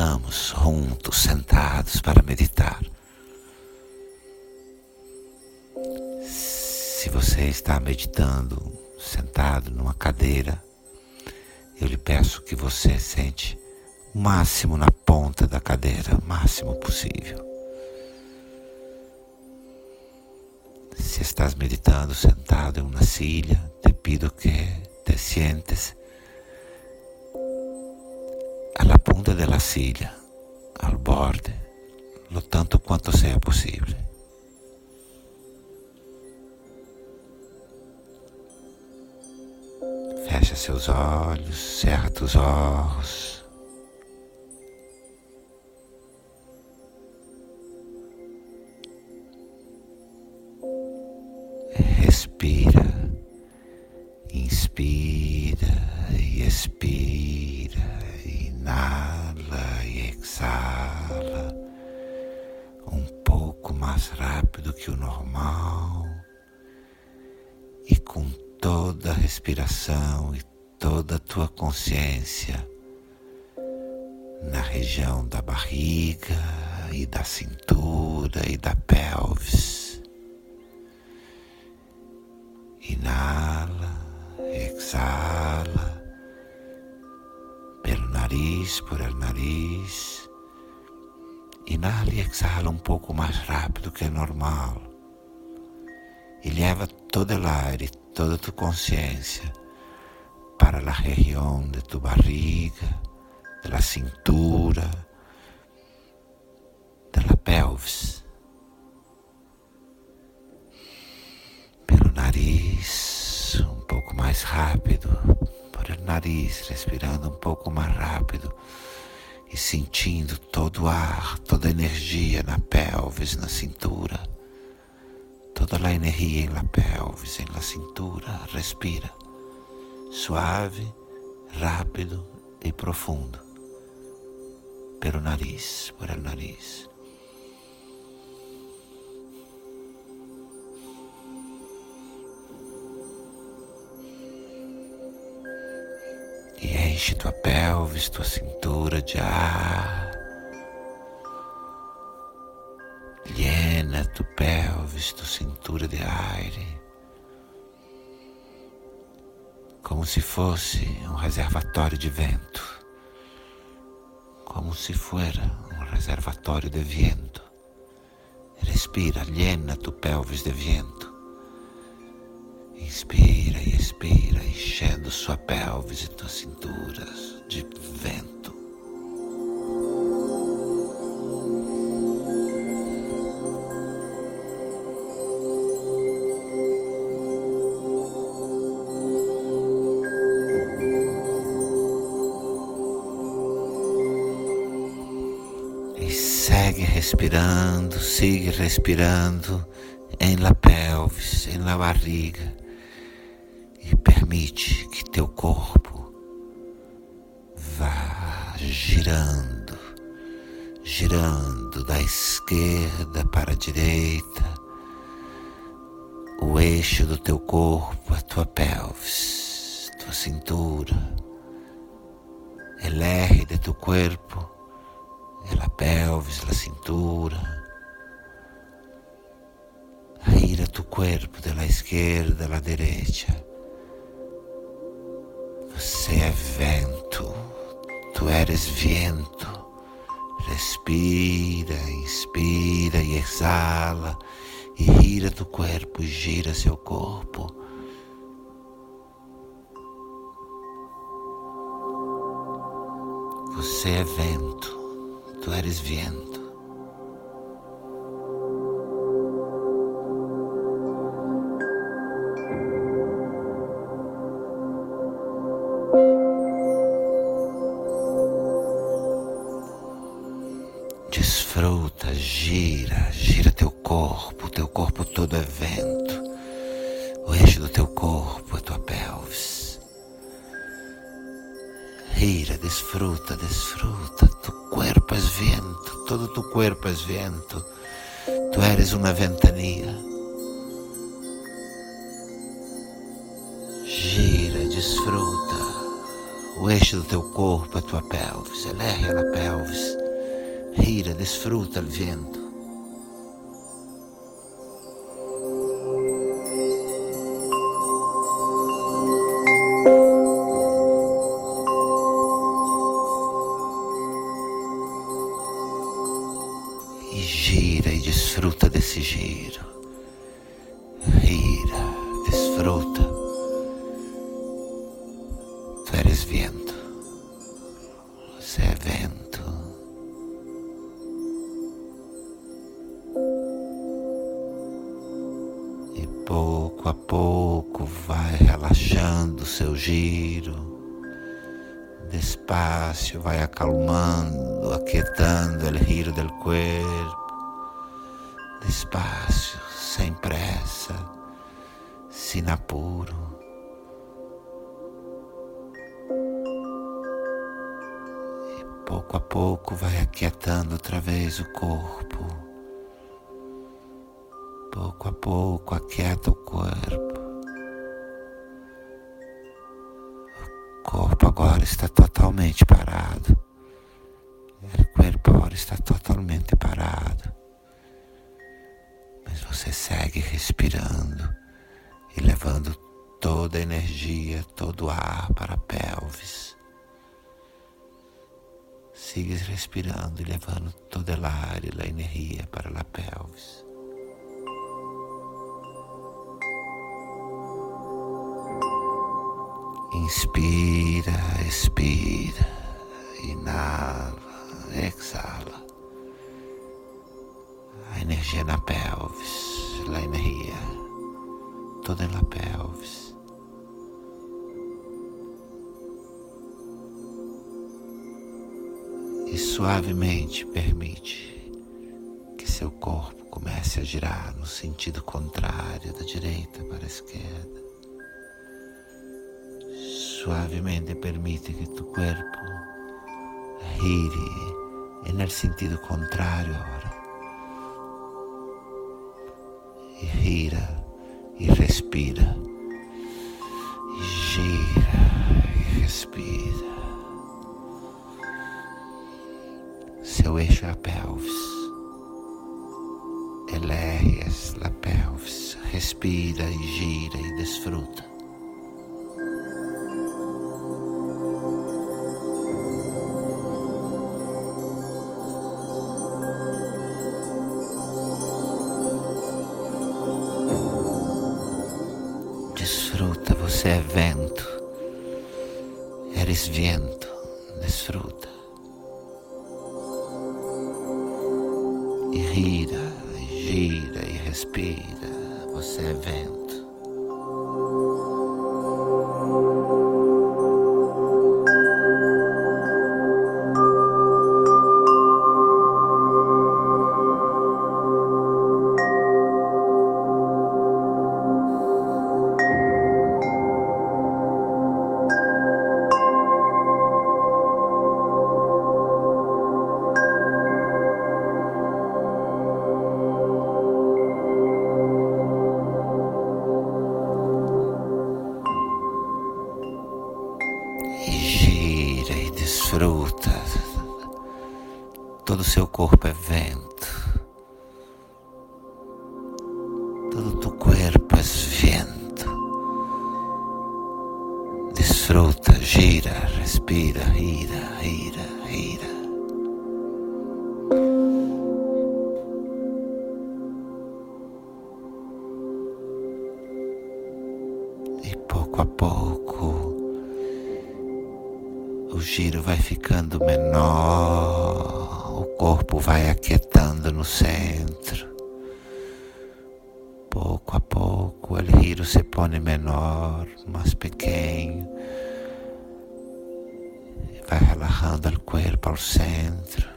estamos, juntos, sentados para meditar. Se você está meditando sentado numa cadeira, eu lhe peço que você sente o máximo na ponta da cadeira, o máximo possível. Si estás meditando sentado en una silla, te pido que te sientes punta de la silla, al borde, lo tanto quanto sea posible. Fecha seus olhos, cerra tus ojos. Respira, inspira e expira, que o normal e com toda a respiração e toda a tua consciência na região da barriga e da cintura e da pelvis. Inala, exala pelo nariz, por el nariz. Inala e exala um pouco mais rápido que é normal. E leva todo o aire, toda tu consciência para a região de tu barriga, da cintura, da pelvis. nariz um pouco mais rápido, por o nariz, respirando um pouco mais rápido e sentindo todo o ar, toda a energia na pelvis, na cintura. Toda a energia na pelvis, na cintura. Respira. Suave, rápido e profundo. Pelo nariz, por el nariz. Enche tua pelvis, tua cintura de ar. Llena tu pelvis, tua cintura de aire. Como se fosse um reservatório de vento. Como se fosse um reservatório de vento. Respira, llena tu pelvis de vento. Inspira e expira, enchendo sua pelvis e tuas cinturas de vento. E segue respirando, siga respirando em la pelvis, em la barriga permite que teu corpo vá girando, girando da esquerda para a direita, o eixo do teu corpo, a tua pelvis, tua cintura, el eje de tu cuerpo, la pelvis, la cintura. gira tu corpo da esquerda à direita. Você é vento, tu eres vento. Respira, inspira e exala e gira tu corpo, gira seu corpo. Você é vento, tu eres vento. Todo é vento. O eixo do teu corpo é tua pelvis. Gira, desfruta, desfruta. Tu corpo é vento, todo tu corpo é vento. Tu eres uma ventania. Gira, desfruta. O eixo do teu corpo é tua pelvis. Elerre a pelvis. Gira, desfruta o vento. Desse giro. Despacio, vai acalmando, aquietando o giro do corpo despacio, sem pressa, sin apuro. E pouco a pouco vai aquietando outra vez o corpo. Pouco a pouco aquieta o corpo. Corpo agora está totalmente parado. O corpo agora está totalmente parado. Mas você segue respirando e levando toda a energia, todo o ar para a pelvis. Sigues respirando e levando toda a ar e a energia para a pelvis. Inspira, expira, inala, exala energia na pelvis, la energia toda na pelvis. E suavemente permite que seu corpo comece a girar no sentido contrário, da direita para a esquerda. Suavemente permite que tu corpo gire no sentido contrário agora e gira e respira. E gira e respira. Seu eixo é a pelvis. Elerres a pelvis. Respira e gira e desfruta. Você é vento, eres vento, desfruta. E gira, gira e respira. Você é vento. Todo o seu corpo é vento. Todo tu corpo é vento. Desfruta, gira, respira, gira, gira, gira. O giro vai ficando menor, o corpo vai aquietando no centro. Pouco a pouco o giro se põe menor, mais pequeno. Vai relajando o corpo ao centro.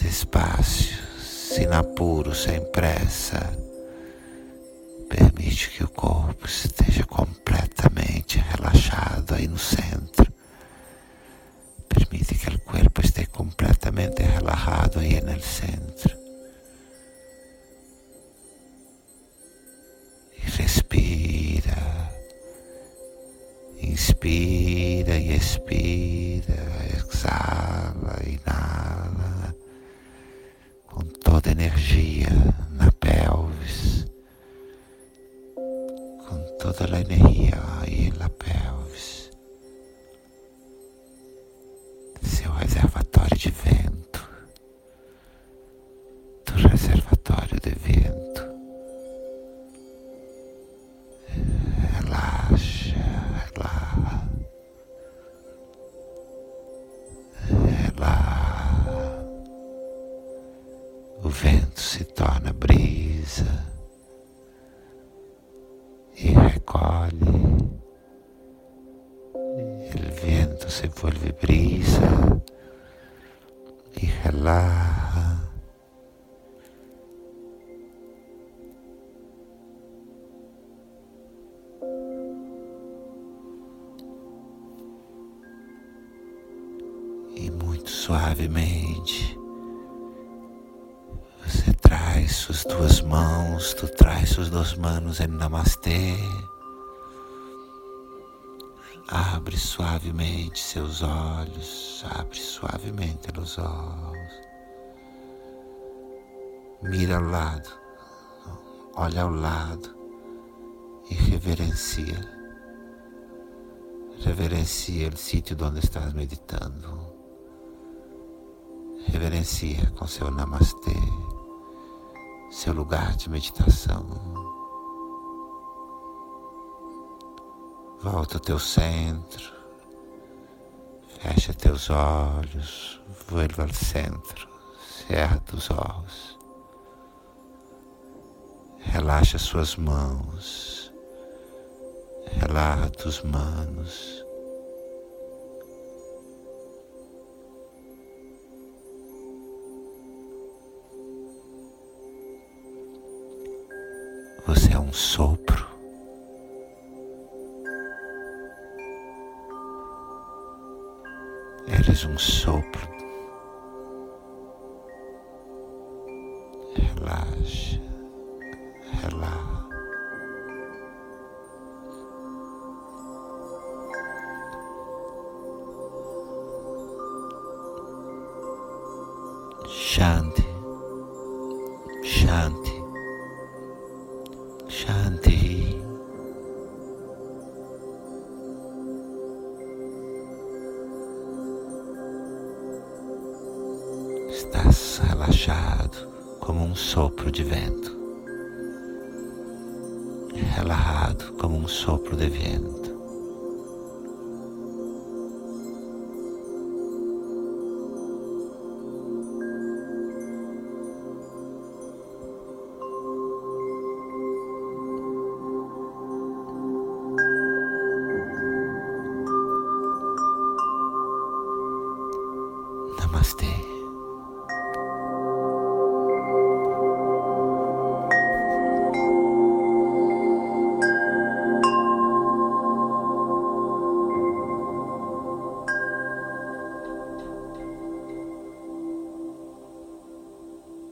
Despacio, sem apuro, sem pressa. Permite que o corpo esteja completamente relaxado aí no centro. Permite que o corpo esteja completamente relajado aí no centro. E respira. Inspira e expira, exala, inala, com toda energia toda a energia aí na pelvis. Seu se brisa e relaxa. E muito suavemente suas duas mãos, tu traz suas duas mãos em Namastê. Abre suavemente seus olhos, abre suavemente os olhos. Mira ao lado, olha ao lado e reverencia. Reverencia o sítio onde estás meditando. Reverencia com seu namastê seu lugar de meditação. Volta ao teu centro, fecha teus olhos, vuelva ao centro, cerra os olhos, relaxa suas mãos, relaxa tus manos. Você é um sopro. Eres um sopro. Estás relaxado como um sopro de vento. Relaxado como um sopro de vento.